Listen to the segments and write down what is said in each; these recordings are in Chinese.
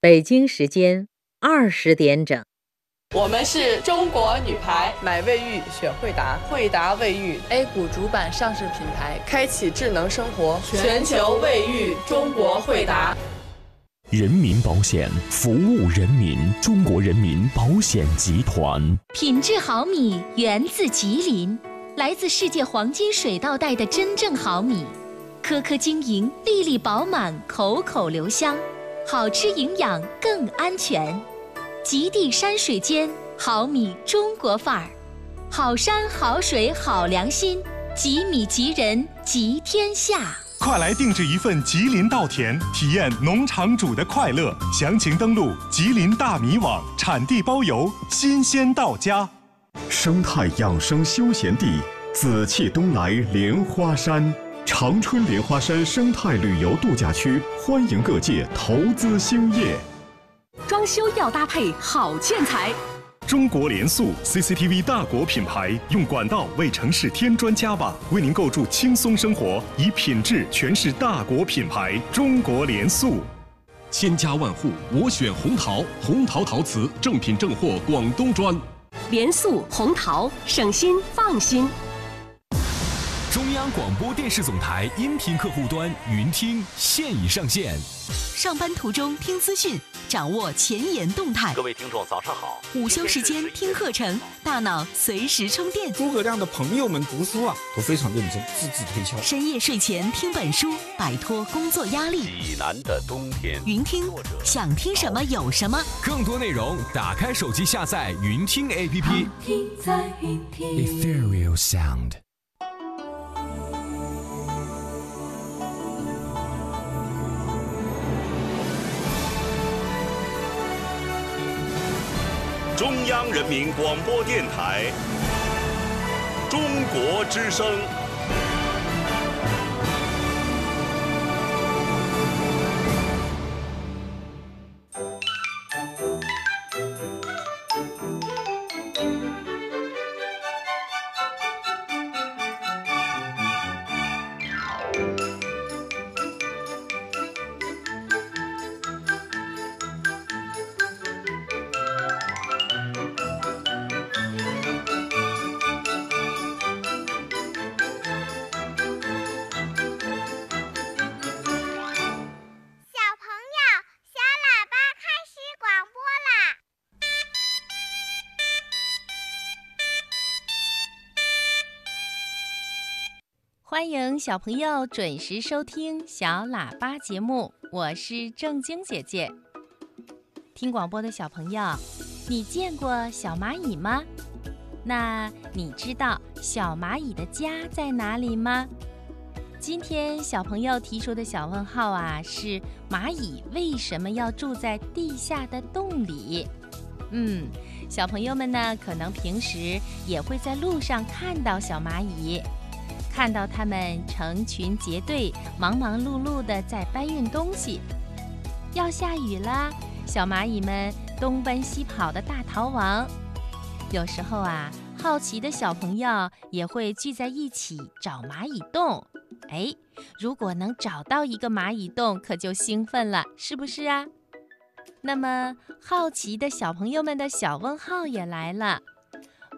北京时间二十点整。我们是中国女排，买卫浴选惠达，惠达卫浴 A 股主板上市品牌，开启智能生活，全球卫浴中国惠达。人民保险服务人民，中国人民保险集团。品质好米源自吉林，来自世界黄金水稻带的真正好米，颗颗晶莹，粒粒饱满，口口留香。好吃、营养更安全，极地山水间，好米中国范儿，好山好水好良心，吉米吉人吉天下。快来定制一份吉林稻田，体验农场主的快乐。详情登录吉林大米网，产地包邮，新鲜到家。生态养生休闲地，紫气东来莲花山。长春莲花山生态旅游度假区欢迎各界投资兴业。装修要搭配好建材。中国联塑 CCTV 大国品牌，用管道为城市添砖加瓦，为您构筑轻松生活，以品质诠释大国品牌。中国联塑，千家万户我选红陶，红陶陶瓷正品正货广东砖。联塑红陶，省心放心。中央广播电视总台音频客户端云听现已上线。上班途中听资讯，掌握前沿动态。各位听众，早上好。午休时间听课程，大脑随时充电。诸葛亮的朋友们读书啊，都非常认真，字字推敲。深夜睡前听本书，摆脱工作压力。济南的冬天。云听，想听什么有什么。更多内容，打开手机下载云听 APP。听在云听。Ethereal Sound。中央人民广播电台《中国之声》。欢迎小朋友准时收听小喇叭节目，我是正晶姐姐。听广播的小朋友，你见过小蚂蚁吗？那你知道小蚂蚁的家在哪里吗？今天小朋友提出的小问号啊，是蚂蚁为什么要住在地下的洞里？嗯，小朋友们呢，可能平时也会在路上看到小蚂蚁。看到它们成群结队、忙忙碌碌的在搬运东西。要下雨了，小蚂蚁们东奔西跑的大逃亡。有时候啊，好奇的小朋友也会聚在一起找蚂蚁洞。哎，如果能找到一个蚂蚁洞，可就兴奋了，是不是啊？那么，好奇的小朋友们的小问号也来了。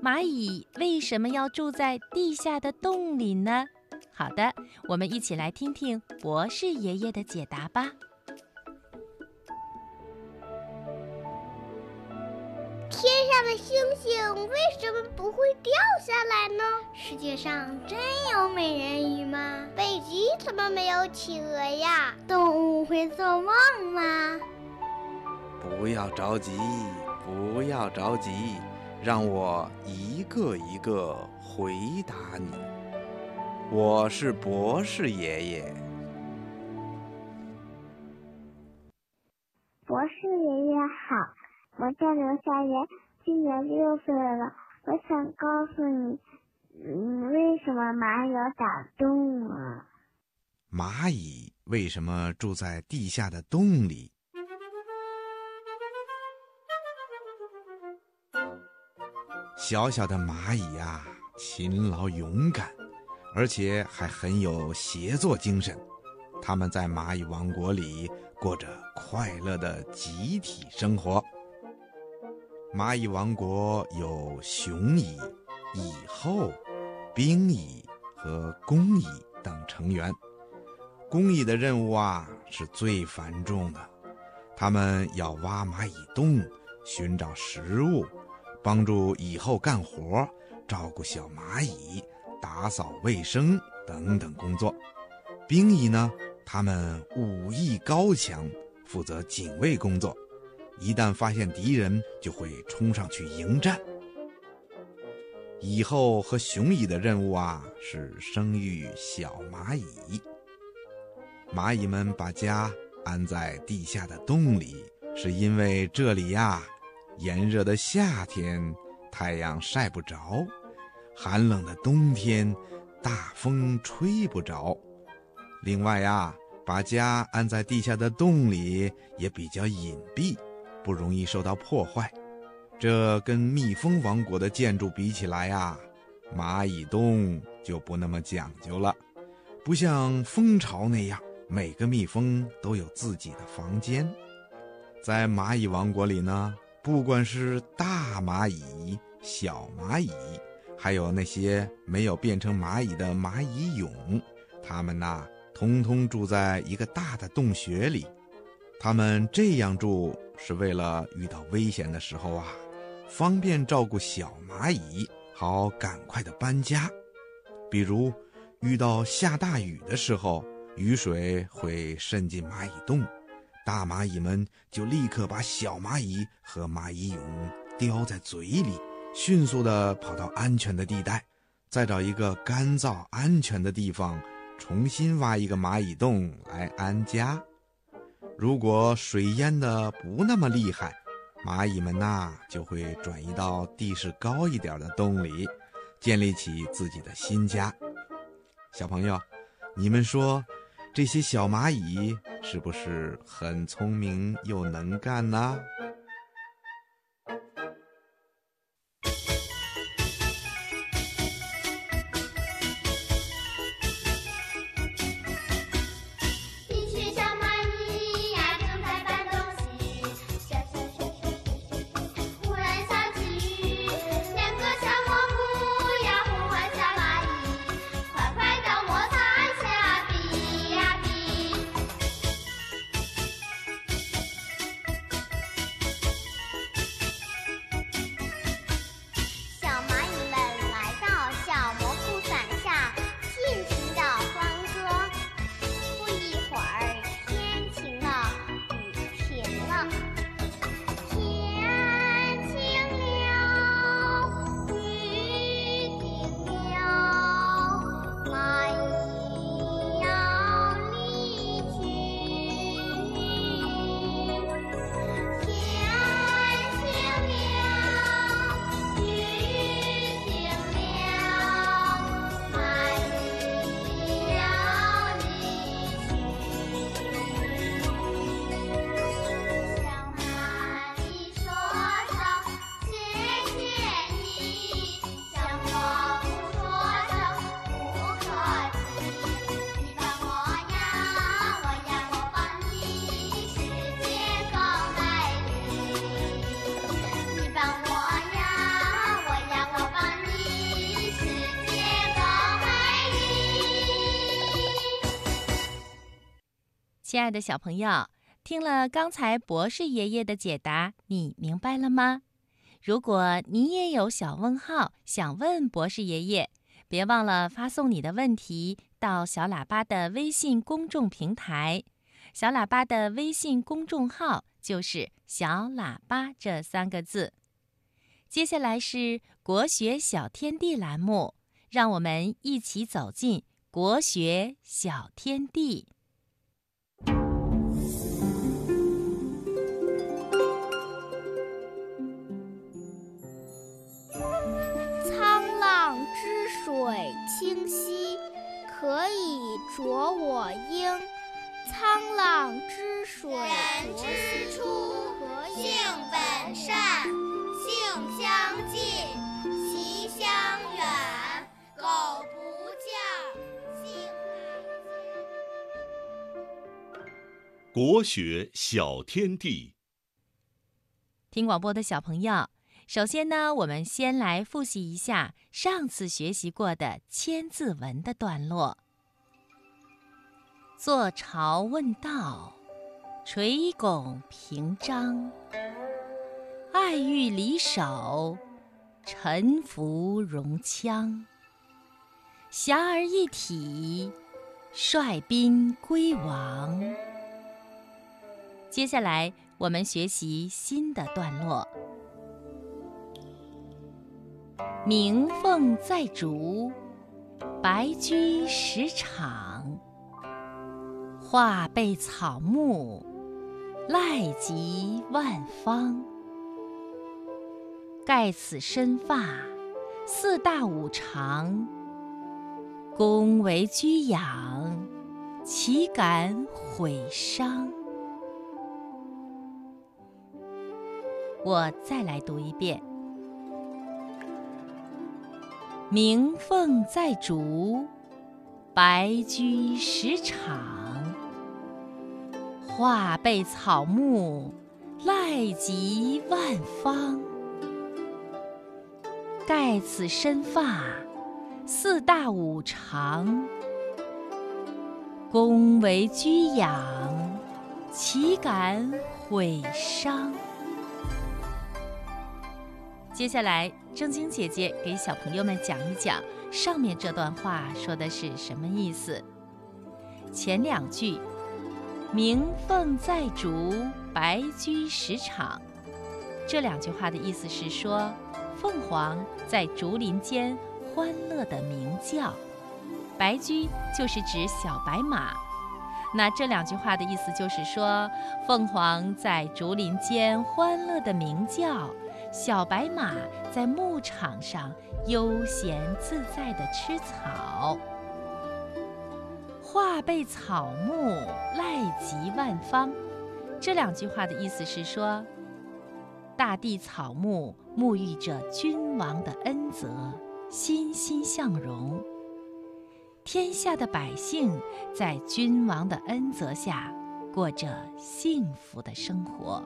蚂蚁为什么要住在地下的洞里呢？好的，我们一起来听听博士爷爷的解答吧。天上的星星为什么不会掉下来呢？世界上真有美人鱼吗？北极怎么没有企鹅呀？动物会做梦吗？不要着急，不要着急。让我一个一个回答你。我是博士爷爷。博士爷爷好，我叫刘夏言，今年六岁了。我想告诉你，嗯，为什么蚂蚁要打洞啊？蚂蚁为什么住在地下的洞里？小小的蚂蚁呀，勤劳勇敢，而且还很有协作精神。他们在蚂蚁王国里过着快乐的集体生活。蚂蚁王国有雄蚁、蚁后、兵蚁和工蚁等成员。工蚁的任务啊是最繁重的，他们要挖蚂蚁洞、寻找食物、帮助蚁后干活、照顾小蚂蚁、打扫卫生等等工作。兵蚁呢，他们武艺高强，负责警卫工作。一旦发现敌人，就会冲上去迎战。蚁后和雄蚁的任务啊，是生育小蚂蚁。蚂蚁们把家安在地下的洞里，是因为这里呀，炎热的夏天太阳晒不着，寒冷的冬天大风吹不着。另外呀，把家安在地下的洞里也比较隐蔽。不容易受到破坏，这跟蜜蜂王国的建筑比起来呀，蚂蚁洞就不那么讲究了，不像蜂巢那样，每个蜜蜂都有自己的房间。在蚂蚁王国里呢，不管是大蚂蚁、小蚂蚁，还有那些没有变成蚂蚁的蚂蚁蛹，它们呐，通通住在一个大的洞穴里。他们这样住。是为了遇到危险的时候啊，方便照顾小蚂蚁，好赶快的搬家。比如遇到下大雨的时候，雨水会渗进蚂蚁洞，大蚂蚁们就立刻把小蚂蚁和蚂蚁蛹叼在嘴里，迅速的跑到安全的地带，再找一个干燥安全的地方，重新挖一个蚂蚁洞来安家。如果水淹的不那么厉害，蚂蚁们呐就会转移到地势高一点的洞里，建立起自己的新家。小朋友，你们说，这些小蚂蚁是不是很聪明又能干呢？亲爱的小朋友，听了刚才博士爷爷的解答，你明白了吗？如果你也有小问号想问博士爷爷，别忘了发送你的问题到小喇叭的微信公众平台。小喇叭的微信公众号就是“小喇叭”这三个字。接下来是“国学小天地”栏目，让我们一起走进国学小天地。水清兮，可以濯我缨。沧浪之水人之初，性本善，性相近，习相远。苟不教，性乃迁。国学小天地。听广播的小朋友，首先呢，我们先来复习一下上次学习过的《千字文》的段落。坐朝问道，垂拱平章。爱欲离手，臣服戎羌。侠儿一体，率兵归王。接下来，我们学习新的段落。鸣凤在竹，白驹食场。画被草木，赖及万方。盖此身发，四大五常。恭为居养，岂敢毁伤？我再来读一遍：鸣凤在竹，白驹食场。画被草木，赖及万方。盖此身发，四大五常。恭为居养，岂敢毁伤？接下来，正经姐姐给小朋友们讲一讲上面这段话说的是什么意思。前两句“鸣凤在竹，白驹食场”，这两句话的意思是说。凤凰在竹林间欢乐地鸣叫，白驹就是指小白马。那这两句话的意思就是说，凤凰在竹林间欢乐地鸣叫，小白马在牧场上悠闲自在地吃草。画被草木，赖及万方。这两句话的意思是说。大地草木沐浴着君王的恩泽，欣欣向荣。天下的百姓在君王的恩泽下，过着幸福的生活。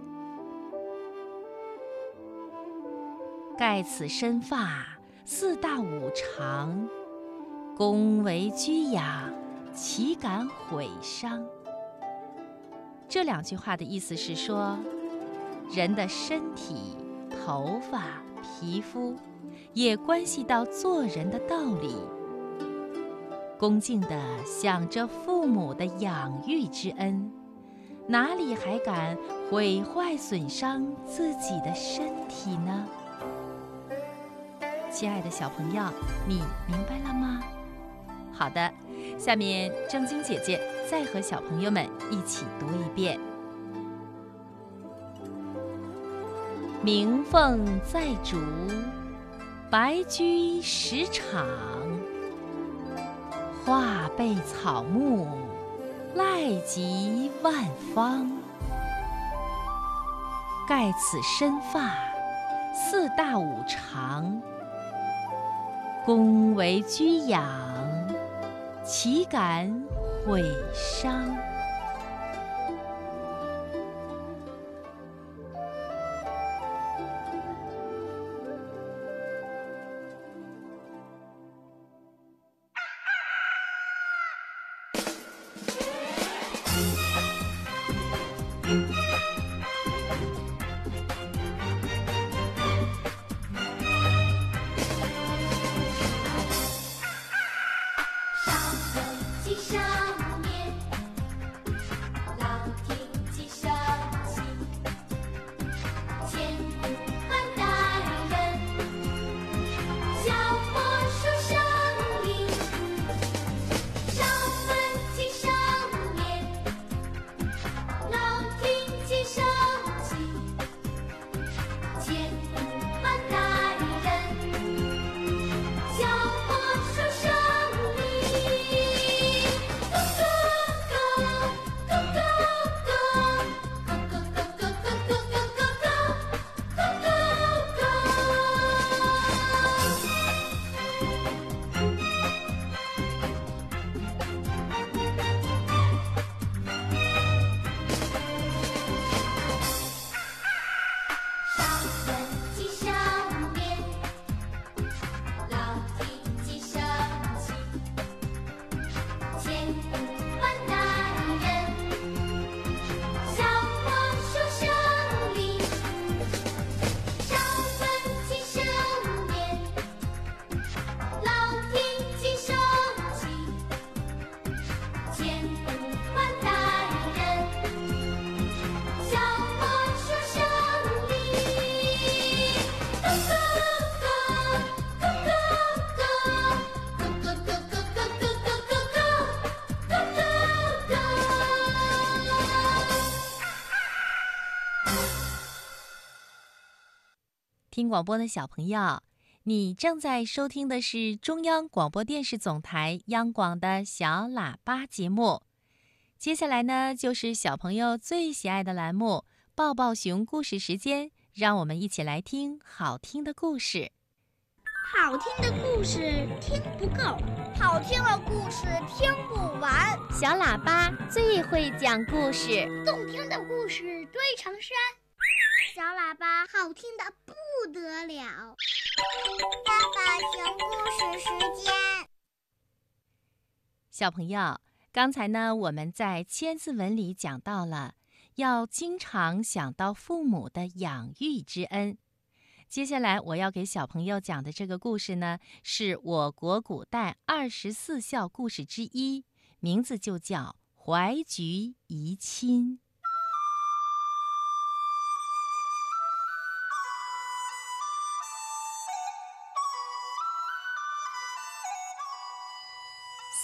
盖此身发，四大五常。恭为居养，岂敢毁伤？这两句话的意思是说。人的身体、头发、皮肤，也关系到做人的道理。恭敬地想着父母的养育之恩，哪里还敢毁坏损伤自己的身体呢？亲爱的小朋友，你明白了吗？好的，下面正晶姐姐再和小朋友们一起读一遍。鸣凤在竹，白驹食场。画被草木，赖及万方。盖此身发，四大五常。恭为居养，岂敢毁伤？听广播的小朋友，你正在收听的是中央广播电视总台央广的小喇叭节目。接下来呢，就是小朋友最喜爱的栏目——抱抱熊故事时间。让我们一起来听好听的故事。好听的故事听不够，好听的故事听不完。小喇叭最会讲故事，动听的故事堆成山。小喇叭好听的不得了。爸爸讲故事时间。小朋友，刚才呢，我们在千字文里讲到了，要经常想到父母的养育之恩。接下来我要给小朋友讲的这个故事呢，是我国古代二十四孝故事之一，名字就叫《怀橘怡亲》。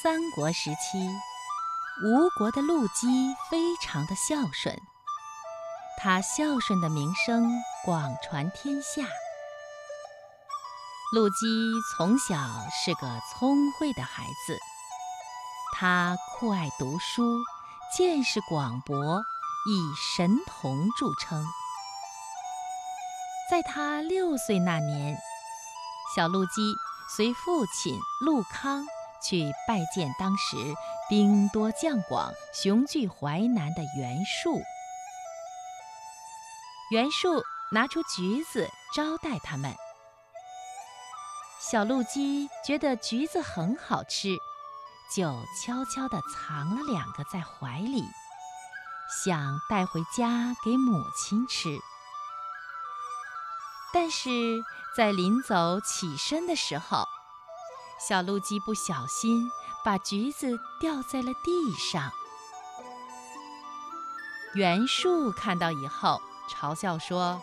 三国时期，吴国的陆机非常的孝顺，他孝顺的名声广传天下。陆机从小是个聪慧的孩子，他酷爱读书，见识广博，以神童著称。在他六岁那年，小陆机随父亲陆康。去拜见当时兵多将广、雄踞淮南的袁术。袁术拿出橘子招待他们。小陆鸡觉得橘子很好吃，就悄悄地藏了两个在怀里，想带回家给母亲吃。但是在临走起身的时候，小鹿鸡不小心把橘子掉在了地上。袁术看到以后，嘲笑说：“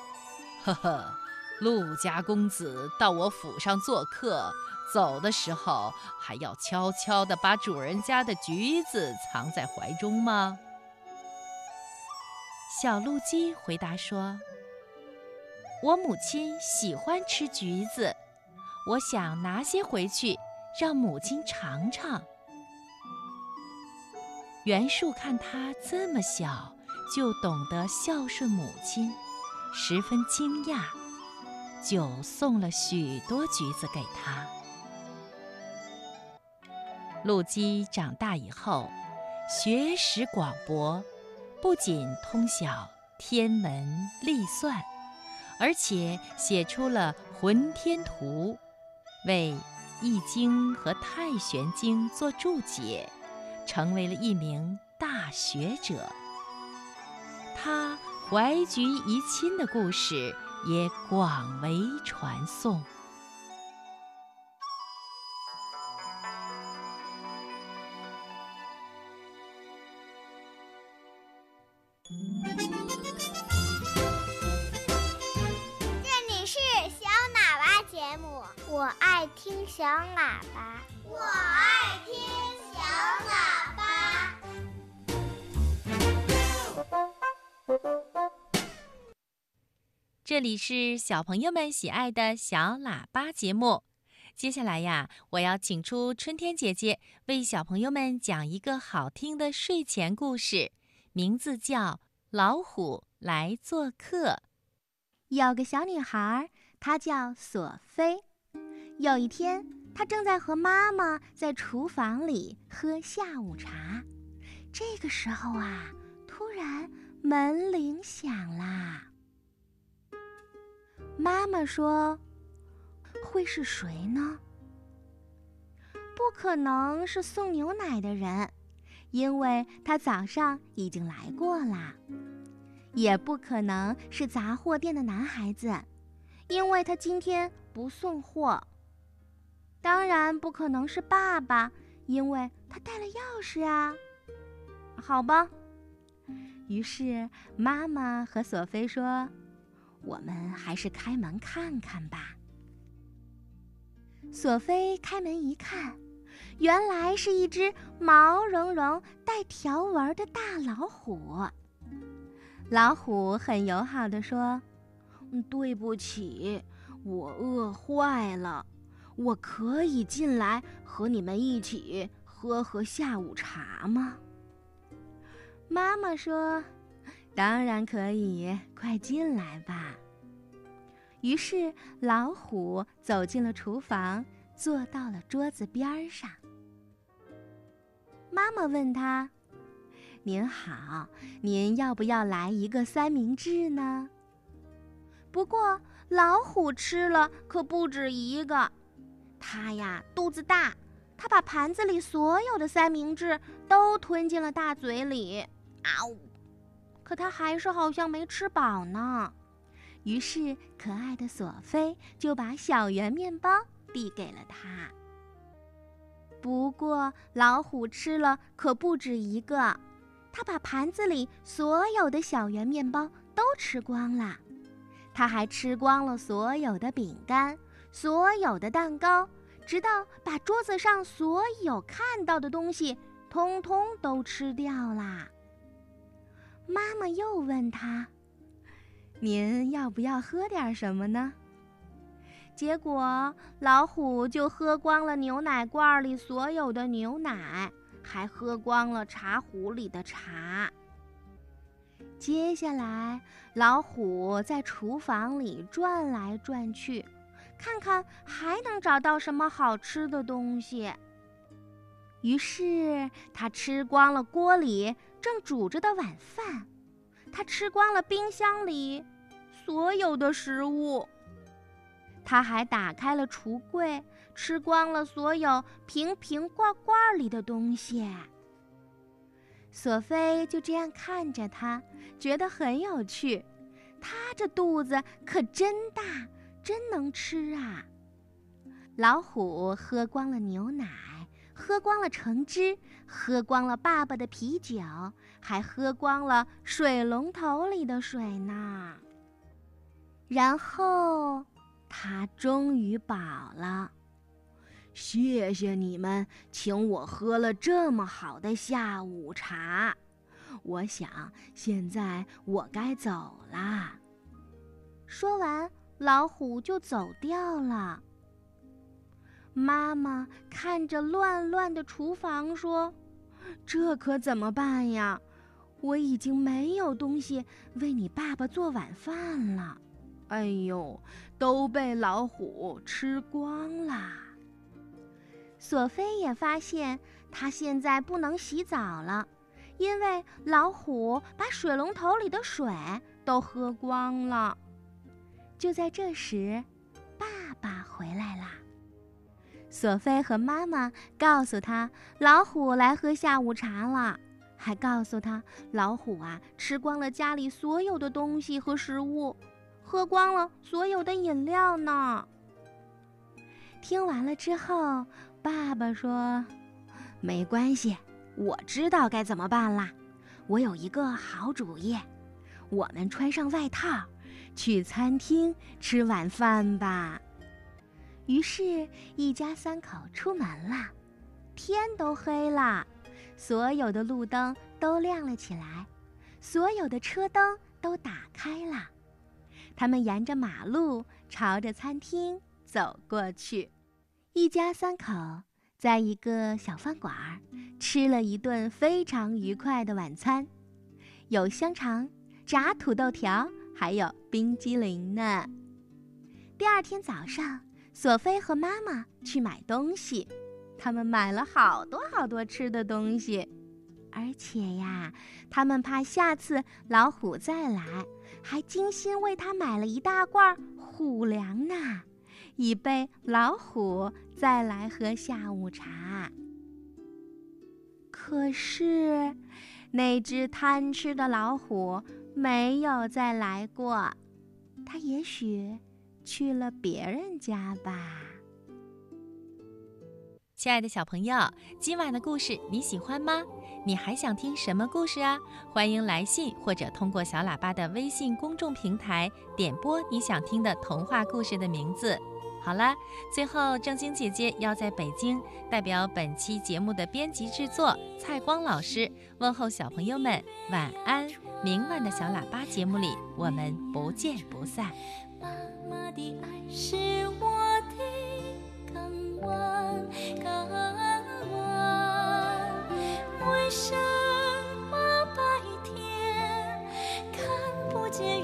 呵呵，陆家公子到我府上做客，走的时候还要悄悄地把主人家的橘子藏在怀中吗？”小鹿鸡回答说：“我母亲喜欢吃橘子，我想拿些回去。”让母亲尝尝。袁术看他这么小就懂得孝顺母亲，十分惊讶，就送了许多橘子给他。陆基长大以后，学识广博，不仅通晓天文历算，而且写出了《浑天图》，为。《易经》和《太玄经》做注解，成为了一名大学者。他怀橘遗亲的故事也广为传颂。我爱听小喇叭，我爱听小喇叭。这里是小朋友们喜爱的小喇叭节目。接下来呀，我要请出春天姐姐为小朋友们讲一个好听的睡前故事，名字叫《老虎来做客》。有个小女孩，她叫索菲。有一天，他正在和妈妈在厨房里喝下午茶。这个时候啊，突然门铃响啦。妈妈说：“会是谁呢？不可能是送牛奶的人，因为他早上已经来过啦。也不可能是杂货店的男孩子，因为他今天不送货。”当然不可能是爸爸，因为他带了钥匙啊。好吧，于是妈妈和索菲说：“我们还是开门看看吧。”索菲开门一看，原来是一只毛茸茸、带条纹的大老虎。老虎很友好的说：“对不起，我饿坏了，我可以进来和你们一起喝喝下午茶吗？”妈妈说：“当然可以，快进来吧。”于是老虎走进了厨房，坐到了桌子边上。妈妈问他：“您好，您要不要来一个三明治呢？”不过老虎吃了可不止一个，它呀肚子大，它把盘子里所有的三明治都吞进了大嘴里。啊呜！可它还是好像没吃饱呢。于是，可爱的索菲就把小圆面包递给了他。不过，老虎吃了可不止一个，它把盘子里所有的小圆面包都吃光了。它还吃光了所有的饼干、所有的蛋糕，直到把桌子上所有看到的东西通通都吃掉啦。妈妈又问他。您要不要喝点什么呢？结果老虎就喝光了牛奶罐里所有的牛奶，还喝光了茶壶里的茶。接下来，老虎在厨房里转来转去，看看还能找到什么好吃的东西。于是，他吃光了锅里正煮着的晚饭。他吃光了冰箱里所有的食物，他还打开了橱柜，吃光了所有瓶瓶罐罐里的东西。索菲就这样看着他，觉得很有趣。他这肚子可真大，真能吃啊！老虎喝光了牛奶。喝光了橙汁，喝光了爸爸的啤酒，还喝光了水龙头里的水呢。然后他终于饱了。谢谢你们请我喝了这么好的下午茶。我想现在我该走啦。说完，老虎就走掉了。妈妈看着乱乱的厨房说：“这可怎么办呀？我已经没有东西为你爸爸做晚饭了。哎呦，都被老虎吃光了。”索菲也发现，她现在不能洗澡了，因为老虎把水龙头里的水都喝光了。就在这时，爸爸回来了。索菲和妈妈告诉他，老虎来喝下午茶了，还告诉他，老虎啊吃光了家里所有的东西和食物，喝光了所有的饮料呢。听完了之后，爸爸说：“没关系，我知道该怎么办啦。我有一个好主意，我们穿上外套，去餐厅吃晚饭吧。”于是，一家三口出门了。天都黑了，所有的路灯都亮了起来，所有的车灯都打开了。他们沿着马路朝着餐厅走过去。一家三口在一个小饭馆吃了一顿非常愉快的晚餐，有香肠、炸土豆条，还有冰激凌呢。第二天早上。索菲和妈妈去买东西，他们买了好多好多吃的东西，而且呀，他们怕下次老虎再来，还精心为他买了一大罐虎粮呢，以备老虎再来喝下午茶。可是，那只贪吃的老虎没有再来过，它也许。去了别人家吧。亲爱的小朋友，今晚的故事你喜欢吗？你还想听什么故事啊？欢迎来信或者通过小喇叭的微信公众平台点播你想听的童话故事的名字。好了，最后正晶姐姐要在北京代表本期节目的编辑制作蔡光老师问候小朋友们晚安。明晚的小喇叭节目里，我们不见不散。妈妈的爱是我的港湾，港湾。为什么白天看不见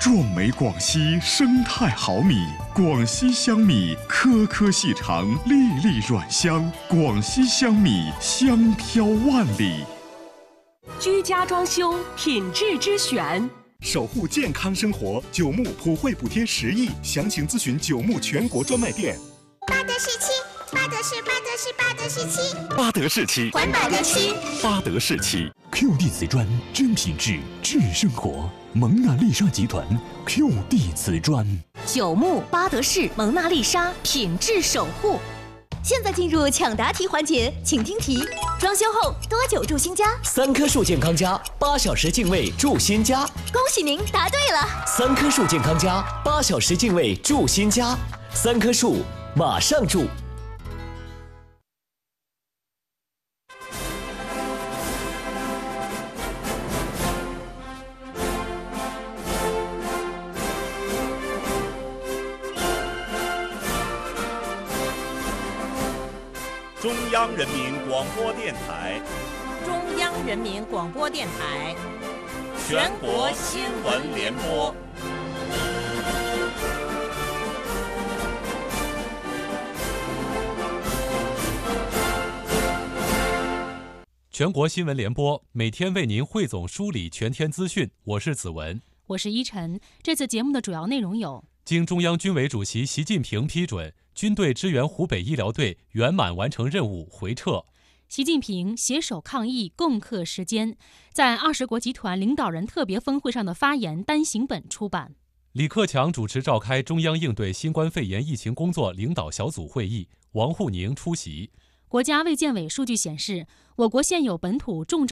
壮美广西生态好米，广西香米颗颗细长，粒粒软香。广西香米香飘万里。居家装修品质之选。守护健康生活，九牧普惠补贴十亿，详情咨询九牧全国专卖店。巴德士七，巴德士，巴德士，巴德士漆，巴德士漆，环保的漆。巴德士漆。QD 瓷砖真品质治生活，蒙娜丽莎集团 QD 瓷砖。九牧巴德士蒙娜丽莎品质守护。现在进入抢答题环节，请听题：装修后多久住新家？三棵树健康家，八小时净位住新家。恭喜您答对了！三棵树健康家，八小时净位住新家。三棵树，马上住。中央人民广播电台，中央人民广播电台，全国新闻联播。全国新闻联播每天为您汇总梳理全天资讯，我是子文，我是依晨。这次节目的主要内容有：经中央军委主席习近平批准，军队支援湖北医疗队圆满完成任务回撤；习近平携手抗疫，共克时艰，在二十国集团领导人特别峰会上的发言单行本出版；李克强主持召开中央应对新冠肺炎疫情工作领导小组会议，王沪宁出席。国家卫健委数据显示，我国现有本土重症。